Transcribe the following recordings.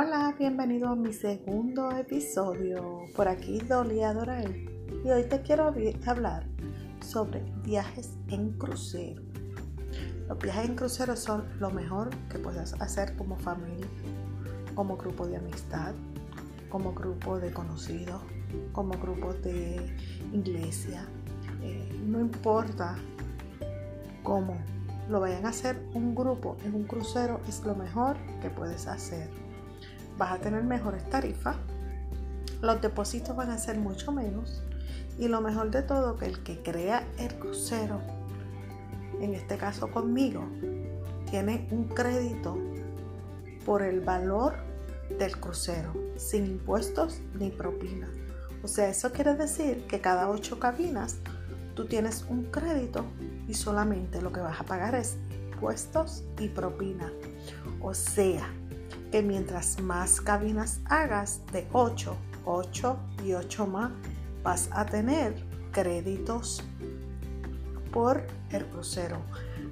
Hola, bienvenido a mi segundo episodio. Por aquí Dolly Adorael. Y hoy te quiero hablar sobre viajes en crucero. Los viajes en crucero son lo mejor que puedes hacer como familia, como grupo de amistad, como grupo de conocidos, como grupo de iglesia. Eh, no importa cómo lo vayan a hacer un grupo en un crucero es lo mejor que puedes hacer. Vas a tener mejores tarifas, los depósitos van a ser mucho menos y lo mejor de todo que el que crea el crucero, en este caso conmigo, tiene un crédito por el valor del crucero, sin impuestos ni propina. O sea, eso quiere decir que cada ocho cabinas tú tienes un crédito y solamente lo que vas a pagar es impuestos y propina. O sea, que mientras más cabinas hagas de 8, 8 y 8 más, vas a tener créditos por el crucero.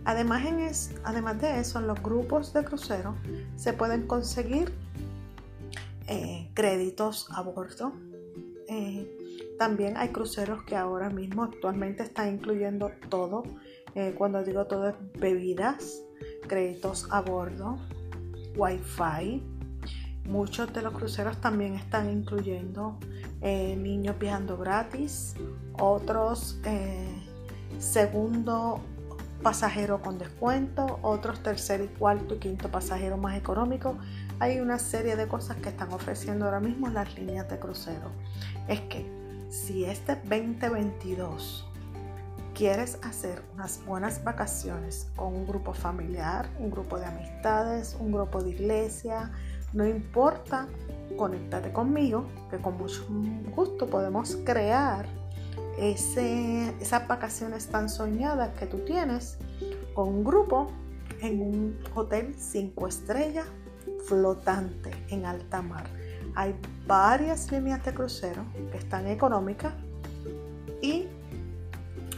Además, en es, además de eso, en los grupos de crucero se pueden conseguir eh, créditos a bordo. Eh, también hay cruceros que ahora mismo actualmente están incluyendo todo. Eh, cuando digo todo es bebidas, créditos a bordo, wifi. Muchos de los cruceros también están incluyendo eh, niños viajando gratis, otros eh, segundo pasajero con descuento, otros tercer y cuarto y quinto pasajero más económico. Hay una serie de cosas que están ofreciendo ahora mismo las líneas de crucero. Es que si este 2022 quieres hacer unas buenas vacaciones con un grupo familiar, un grupo de amistades, un grupo de iglesia, no importa, conéctate conmigo, que con mucho gusto podemos crear ese, esas vacaciones tan soñadas que tú tienes con un grupo en un hotel 5 estrellas flotante en alta mar. Hay varias líneas de crucero que están económicas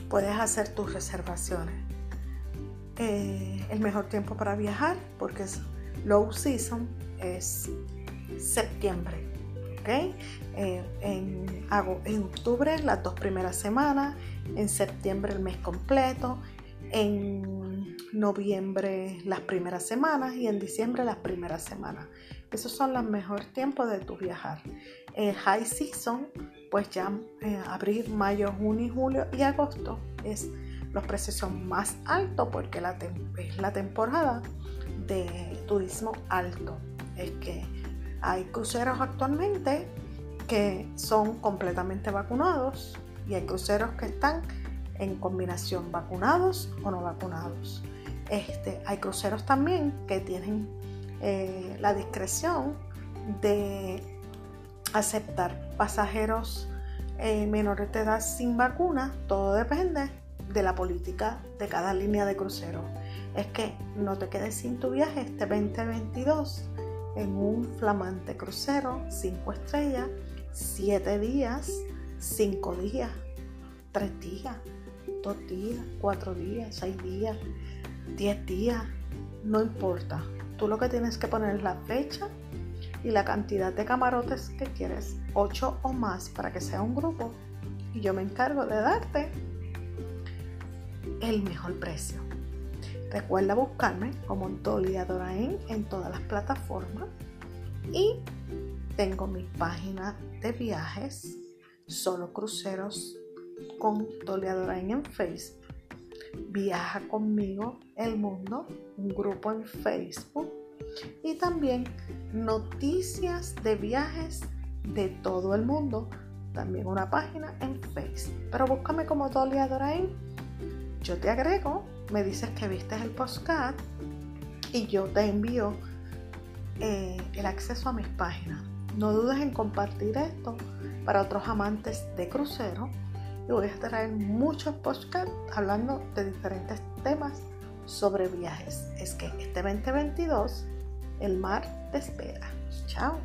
puedes hacer tus reservaciones. Eh, el mejor tiempo para viajar, porque es low season, es septiembre. ¿okay? Eh, en, en octubre las dos primeras semanas, en septiembre el mes completo, en noviembre las primeras semanas y en diciembre las primeras semanas. Esos son los mejores tiempos de tu viajar. El high season, pues ya eh, abril, mayo, junio, julio y agosto es los precios son más altos porque es la temporada de turismo alto. Es que hay cruceros actualmente que son completamente vacunados y hay cruceros que están en combinación vacunados o no vacunados. Este, hay cruceros también que tienen eh, la discreción de aceptar pasajeros eh, menores de edad sin vacuna. Todo depende de la política de cada línea de crucero. Es que no te quedes sin tu viaje este 2022 en un flamante crucero 5 estrellas, 7 días, 5 días, 3 días, 2 días, 4 días, 6 días, 10 días, no importa. Tú lo que tienes que poner es la fecha y la cantidad de camarotes que quieres, 8 o más para que sea un grupo. Y yo me encargo de darte el mejor precio. Recuerda buscarme como Dolly Adorain en todas las plataformas y tengo mi página de viajes, solo cruceros con Dolly Adorain en Facebook Viaja conmigo el mundo, un grupo en Facebook y también noticias de viajes de todo el mundo, también una página en Facebook. Pero búscame como Dolly Adorain. Yo te agrego, me dices que viste el postcard y yo te envío eh, el acceso a mis páginas. No dudes en compartir esto para otros amantes de crucero y voy a traer muchos podcasts hablando de diferentes temas sobre viajes. Es que este 2022 el mar te espera. Chao.